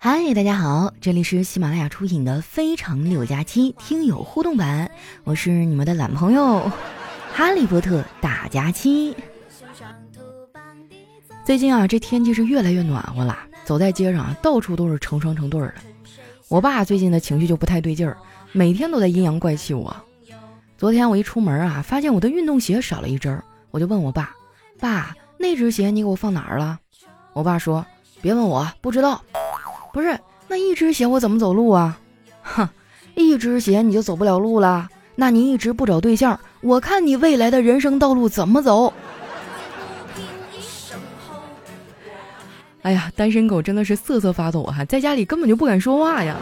嗨，大家好，这里是喜马拉雅出品的《非常六加七》听友互动版，我是你们的懒朋友 哈利波特大假期。最近啊，这天气是越来越暖和了，走在街上啊，到处都是成双成对的。我爸最近的情绪就不太对劲儿，每天都在阴阳怪气我。昨天我一出门啊，发现我的运动鞋少了一只，我就问我爸：“爸，那只鞋你给我放哪儿了？”我爸说：“别问我，不知道。”不是，那一只鞋我怎么走路啊？哼，一只鞋你就走不了路了？那你一直不找对象，我看你未来的人生道路怎么走？哎呀，单身狗真的是瑟瑟发抖哈，在家里根本就不敢说话呀。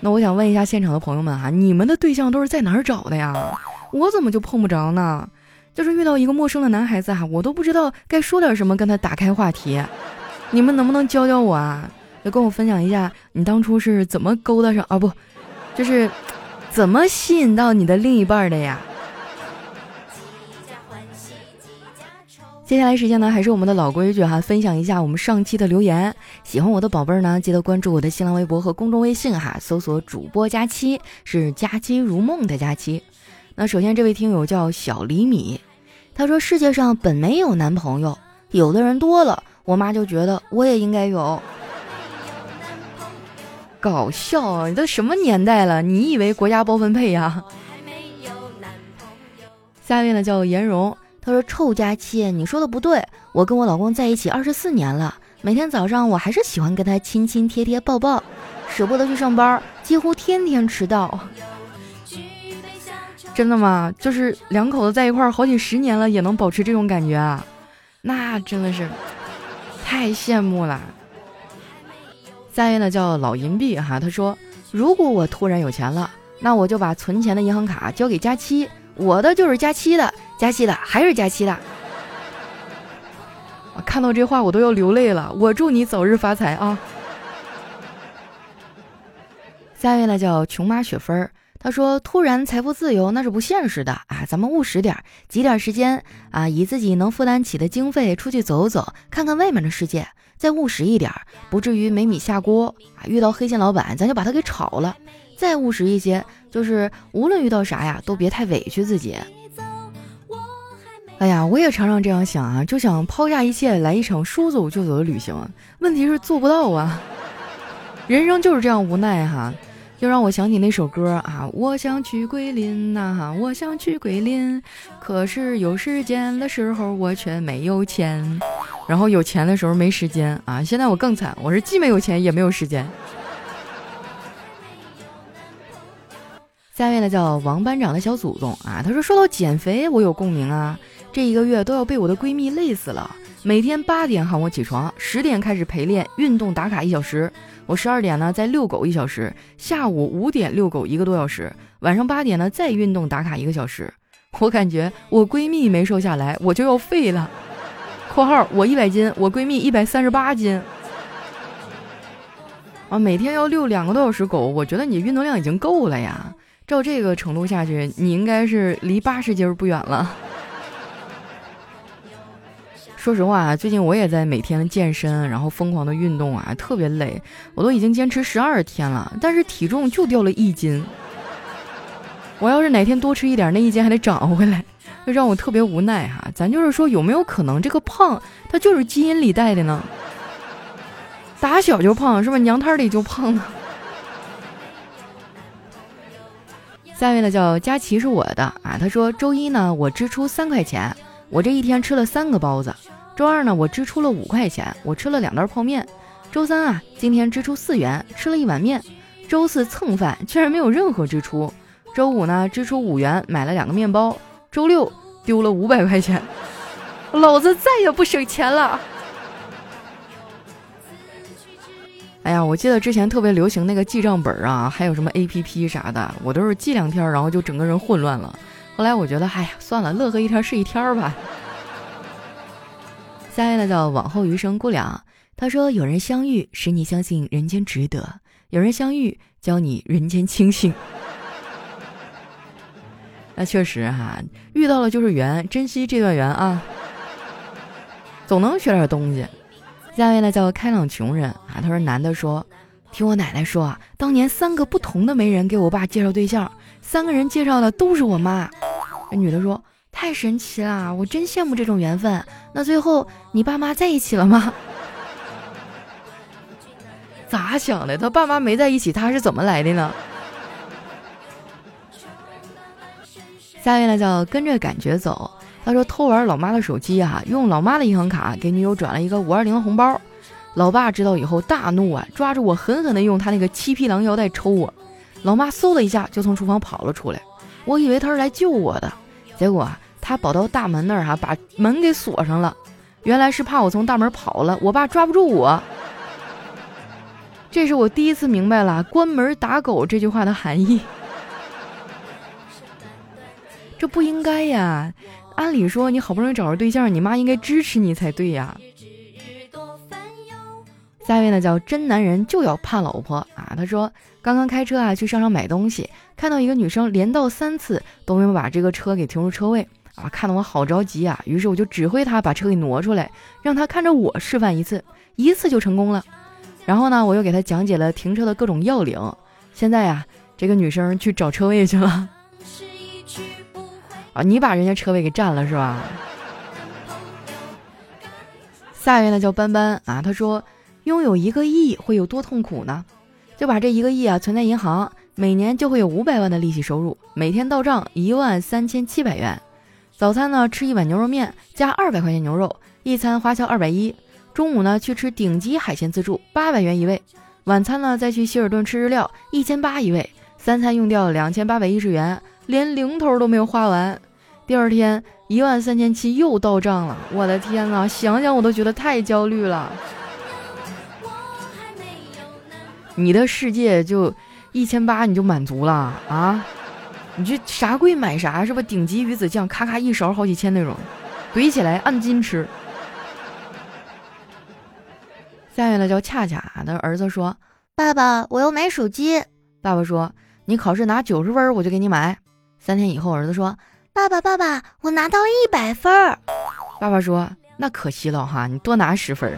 那我想问一下现场的朋友们哈，你们的对象都是在哪儿找的呀？我怎么就碰不着呢？就是遇到一个陌生的男孩子哈，我都不知道该说点什么跟他打开话题。你们能不能教教我啊？就跟我分享一下你当初是怎么勾搭上啊？不，就是怎么吸引到你的另一半的呀？接下来时间呢，还是我们的老规矩哈，分享一下我们上期的留言。喜欢我的宝贝儿呢，记得关注我的新浪微博和公众微信哈，搜索主播佳期，是佳期如梦的佳期。那首先这位听友叫小厘米，他说世界上本没有男朋友，有的人多了。我妈就觉得我也应该有，搞笑啊！你都什么年代了？你以为国家包分配呀？下面呢叫颜蓉，她说：“臭佳期，你说的不对。我跟我老公在一起二十四年了，每天早上我还是喜欢跟他亲亲贴贴抱抱，舍不得去上班，几乎天天迟到。真的吗？就是两口子在一块儿好几十年了，也能保持这种感觉啊？那真的是。”太羡慕了。下一位呢叫老银币哈，他说：“如果我突然有钱了，那我就把存钱的银行卡交给佳期，我的就是佳期的，佳期的还是佳期的。”我看到这话我都要流泪了。我祝你早日发财啊！下一位呢叫穷妈雪芬儿。他说：“突然财富自由那是不现实的啊，咱们务实点，挤点时间啊，以自己能负担起的经费出去走走，看看外面的世界，再务实一点，不至于没米下锅啊。遇到黑心老板，咱就把他给炒了。再务实一些，就是无论遇到啥呀，都别太委屈自己。哎呀，我也常常这样想啊，就想抛下一切来一场说走就走的旅行，问题是做不到啊。人生就是这样无奈哈。”又让我想起那首歌啊，我想去桂林呐，我想去桂林，可是有时间的时候我却没有钱，然后有钱的时候没时间啊。现在我更惨，我是既没有钱也没有时间。下面呢叫王班长的小祖宗啊，他说说到减肥我有共鸣啊，这一个月都要被我的闺蜜累死了，每天八点喊我起床，十点开始陪练运动打卡一小时。我十二点呢再遛狗一小时，下午五点遛狗一个多小时，晚上八点呢再运动打卡一个小时。我感觉我闺蜜没瘦下来，我就要废了。（括号我一百斤，我闺蜜一百三十八斤。）啊，每天要遛两个多小时狗，我觉得你运动量已经够了呀。照这个程度下去，你应该是离八十斤不远了。说实话啊，最近我也在每天健身，然后疯狂的运动啊，特别累。我都已经坚持十二天了，但是体重就掉了一斤。我要是哪天多吃一点，那一斤还得长回来，就让我特别无奈哈。咱就是说，有没有可能这个胖，它就是基因里带的呢？打小就胖是吧？娘胎里就胖呢。下面呢叫佳琪是我的啊，他说周一呢我支出三块钱。我这一天吃了三个包子，周二呢，我支出了五块钱，我吃了两袋泡面。周三啊，今天支出四元，吃了一碗面。周四蹭饭，居然没有任何支出。周五呢，支出五元，买了两个面包。周六丢了五百块钱，老子再也不省钱了。哎呀，我记得之前特别流行那个记账本啊，还有什么 A P P 啥的，我都是记两天，然后就整个人混乱了。后来我觉得，哎呀，算了，乐呵一天是一天吧。下面呢叫往后余生姑娘，她说：“有人相遇，使你相信人间值得；有人相遇，教你人间清醒。”那确实哈，遇到了就是缘，珍惜这段缘啊，总能学点东西。下一位呢叫开朗穷人啊，他说男的说，听我奶奶说啊，当年三个不同的媒人给我爸介绍对象，三个人介绍的都是我妈。这女的说太神奇了，我真羡慕这种缘分。那最后你爸妈在一起了吗？咋想的？他爸妈没在一起，他是怎么来的呢？下一位呢叫跟着感觉走。他说偷玩老妈的手机啊，用老妈的银行卡给女友转了一个五二零红包。老爸知道以后大怒啊，抓住我狠狠的用他那个七匹狼腰带抽我。老妈嗖的一下就从厨房跑了出来，我以为他是来救我的，结果，他跑到大门那儿哈，把门给锁上了。原来是怕我从大门跑了，我爸抓不住我。这是我第一次明白了“关门打狗”这句话的含义。这不应该呀！按理说，你好不容易找着对象，你妈应该支持你才对呀。下一位呢，叫真男人就要怕老婆啊。他说，刚刚开车啊去商场买东西，看到一个女生连到三次都没有把这个车给停入车位啊，看得我好着急啊。于是我就指挥她把车给挪出来，让她看着我示范一次，一次就成功了。然后呢，我又给她讲解了停车的各种要领。现在呀，这个女生去找车位去了。啊，你把人家车位给占了是吧？下一位呢叫斑斑啊，他说拥有一个亿会有多痛苦呢？就把这一个亿啊存在银行，每年就会有五百万的利息收入，每天到账一万三千七百元。早餐呢吃一碗牛肉面加二百块钱牛肉，一餐花销二百一。中午呢去吃顶级海鲜自助，八百元一位。晚餐呢再去希尔顿吃日料，一千八一位。三餐用掉两千八百一十元，连零头都没有花完。第二天一万三千七又到账了，我的天呐，想想我都觉得太焦虑了。你的世界就一千八你就满足了啊？你这啥贵买啥是吧？顶级鱼子酱，咔咔一勺好几千那种，怼起来按斤吃。下面呢叫恰恰的儿子说：“爸爸，我要买手机。”爸爸说：“你考试拿九十分，我就给你买。”三天以后，儿子说。爸爸，爸爸，我拿到一百分儿。爸爸说：“那可惜了哈，你多拿十分。”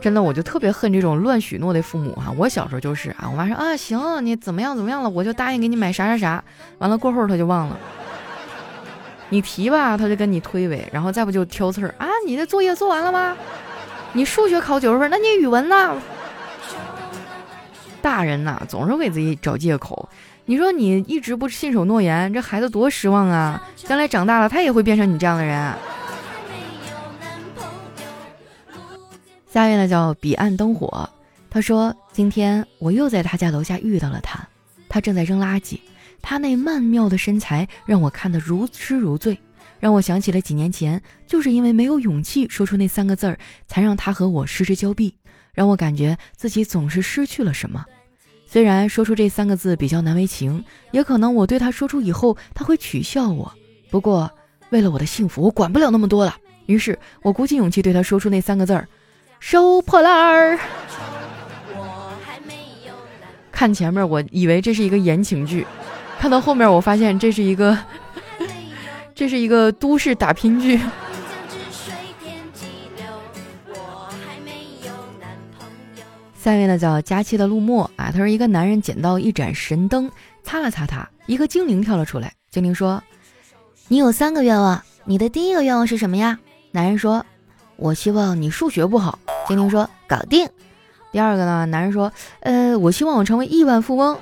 真的，我就特别恨这种乱许诺的父母哈。我小时候就是啊，我妈说啊，行，你怎么样怎么样了，我就答应给你买啥啥啥。完了过后他就忘了。你提吧，他就跟你推诿，然后再不就挑刺儿啊。你的作业做完了吗？你数学考九十分，那你语文呢？大人呐，总是给自己找借口。你说你一直不信守诺言，这孩子多失望啊！将来长大了，他也会变成你这样的人。下一位呢叫彼岸灯火，他说今天我又在他家楼下遇到了他，他正在扔垃圾，他那曼妙的身材让我看得如痴如醉，让我想起了几年前，就是因为没有勇气说出那三个字儿，才让他和我失之交臂，让我感觉自己总是失去了什么。虽然说出这三个字比较难为情，也可能我对他说出以后他会取笑我。不过为了我的幸福，我管不了那么多了。于是我鼓起勇气对他说出那三个字儿：收破烂儿。看前面我以为这是一个言情剧，看到后面我发现这是一个，这是一个都市打拼剧。下面呢叫佳期的陆墨啊，他说一个男人捡到一盏神灯，擦了擦它，一个精灵跳了出来。精灵说：“你有三个愿望，你的第一个愿望是什么呀？”男人说：“我希望你数学不好。”精灵说：“搞定。”第二个呢？男人说：“呃，我希望我成为亿万富翁。”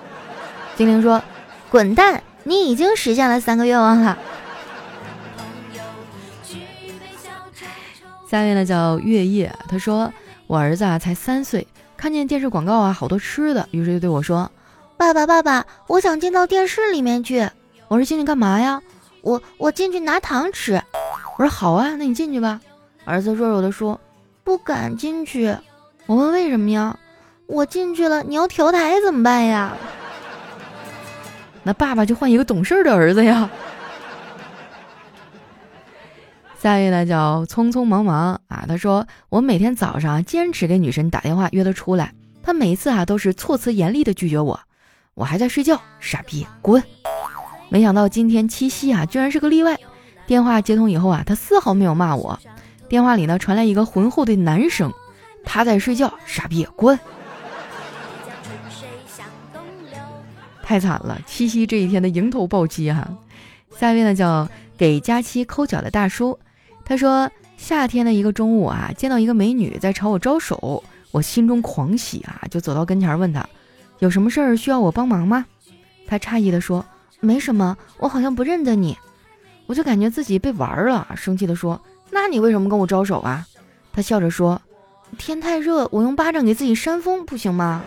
精灵说：“滚蛋，你已经实现了三个愿望了。”下面呢叫月夜，他说：“我儿子啊才三岁。”看见电视广告啊，好多吃的，于是就对我说：“爸爸，爸爸，我想进到电视里面去。”我说：“进去干嘛呀？”我我进去拿糖吃。我说：“好啊，那你进去吧。”儿子弱弱的说：“不敢进去。”我问：“为什么呀？”我进去了，你要调台怎么办呀？那爸爸就换一个懂事的儿子呀。下一位呢叫匆匆忙忙啊，他说我每天早上坚持给女神打电话约她出来，她每次啊都是措辞严厉的拒绝我，我还在睡觉，傻逼滚！没想到今天七夕啊居然是个例外，电话接通以后啊，她丝毫没有骂我，电话里呢传来一个浑厚的男声：“他在睡觉，傻逼，滚！”太惨了，七夕这一天的迎头暴击哈。下一位呢叫给佳期抠脚的大叔，他说夏天的一个中午啊，见到一个美女在朝我招手，我心中狂喜啊，就走到跟前问他，有什么事儿需要我帮忙吗？他诧异的说，没什么，我好像不认得你。我就感觉自己被玩了，生气的说，那你为什么跟我招手啊？他笑着说，天太热，我用巴掌给自己扇风不行吗？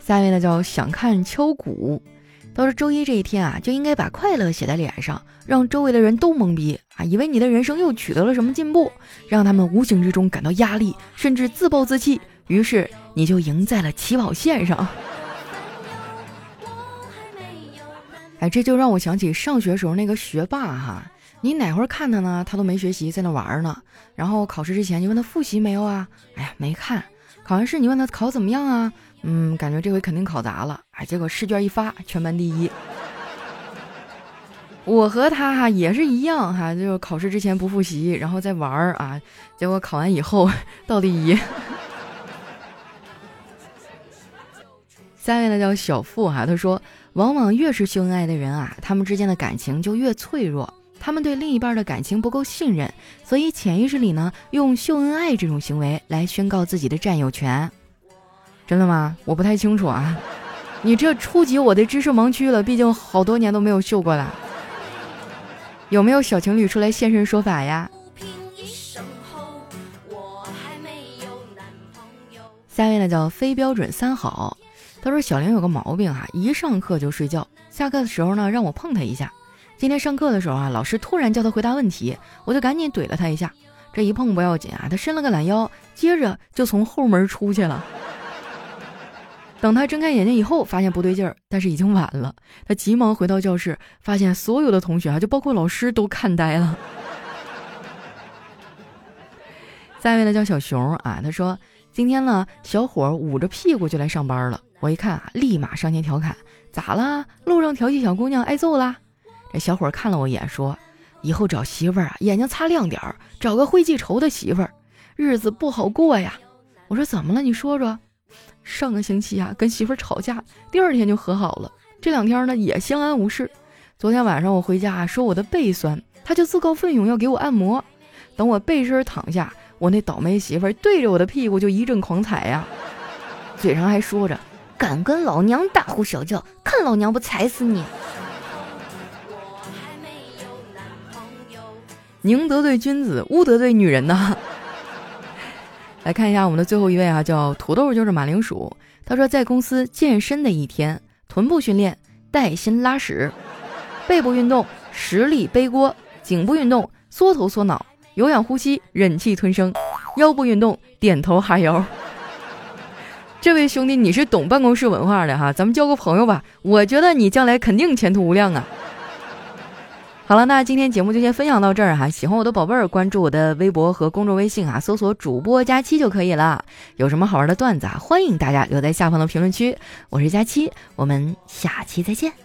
下面呢叫想看敲鼓，到了周一这一天啊，就应该把快乐写在脸上，让周围的人都懵逼啊，以为你的人生又取得了什么进步，让他们无形之中感到压力，甚至自暴自弃，于是你就赢在了起跑线上。哎，这就让我想起上学时候那个学霸哈，你哪会儿看他呢？他都没学习，在那玩呢。然后考试之前你问他复习没有啊？哎呀，没看。考完试你问他考怎么样啊？嗯，感觉这回肯定考砸了，哎，结果试卷一发，全班第一。我和他哈也是一样哈，就是考试之前不复习，然后再玩儿啊，结果考完以后倒第一。下位呢叫小付哈，他说，往往越是秀恩爱的人啊，他们之间的感情就越脆弱，他们对另一半的感情不够信任，所以潜意识里呢，用秀恩爱这种行为来宣告自己的占有权。真的吗？我不太清楚啊，你这触及我的知识盲区了。毕竟好多年都没有秀过了。有没有小情侣出来现身说法呀？下面呢叫非标准三好。他说小玲有个毛病啊，一上课就睡觉。下课的时候呢，让我碰他一下。今天上课的时候啊，老师突然叫他回答问题，我就赶紧怼了他一下。这一碰不要紧啊，他伸了个懒腰，接着就从后门出去了。等他睁开眼睛以后，发现不对劲儿，但是已经晚了。他急忙回到教室，发现所有的同学啊，就包括老师都看呆了。下一位呢叫小熊啊，他说今天呢，小伙捂着屁股就来上班了。我一看啊，立马上前调侃：“咋了？路上调戏小姑娘挨揍啦？”这小伙看了我一眼，说：“以后找媳妇儿啊，眼睛擦亮点儿，找个会记仇的媳妇儿，日子不好过呀。”我说：“怎么了？你说说。”上个星期啊，跟媳妇儿吵架，第二天就和好了。这两天呢，也相安无事。昨天晚上我回家说我的背酸，他就自告奋勇要给我按摩。等我背身躺下，我那倒霉媳妇儿对着我的屁股就一阵狂踩呀，嘴上还说着：“敢跟老娘大呼小叫，看老娘不踩死你！”宁得罪君子，勿得罪女人呐。来看一下我们的最后一位啊，叫土豆就是马铃薯。他说，在公司健身的一天，臀部训练带薪拉屎，背部运动实力背锅，颈部运动缩头缩脑，有氧呼吸忍气吞声，腰部运动点头哈腰。这位兄弟，你是懂办公室文化的哈，咱们交个朋友吧。我觉得你将来肯定前途无量啊。好了，那今天节目就先分享到这儿哈。喜欢我的宝贝儿，关注我的微博和公众微信啊，搜索主播佳期就可以了。有什么好玩的段子啊，欢迎大家留在下方的评论区。我是佳期，我们下期再见。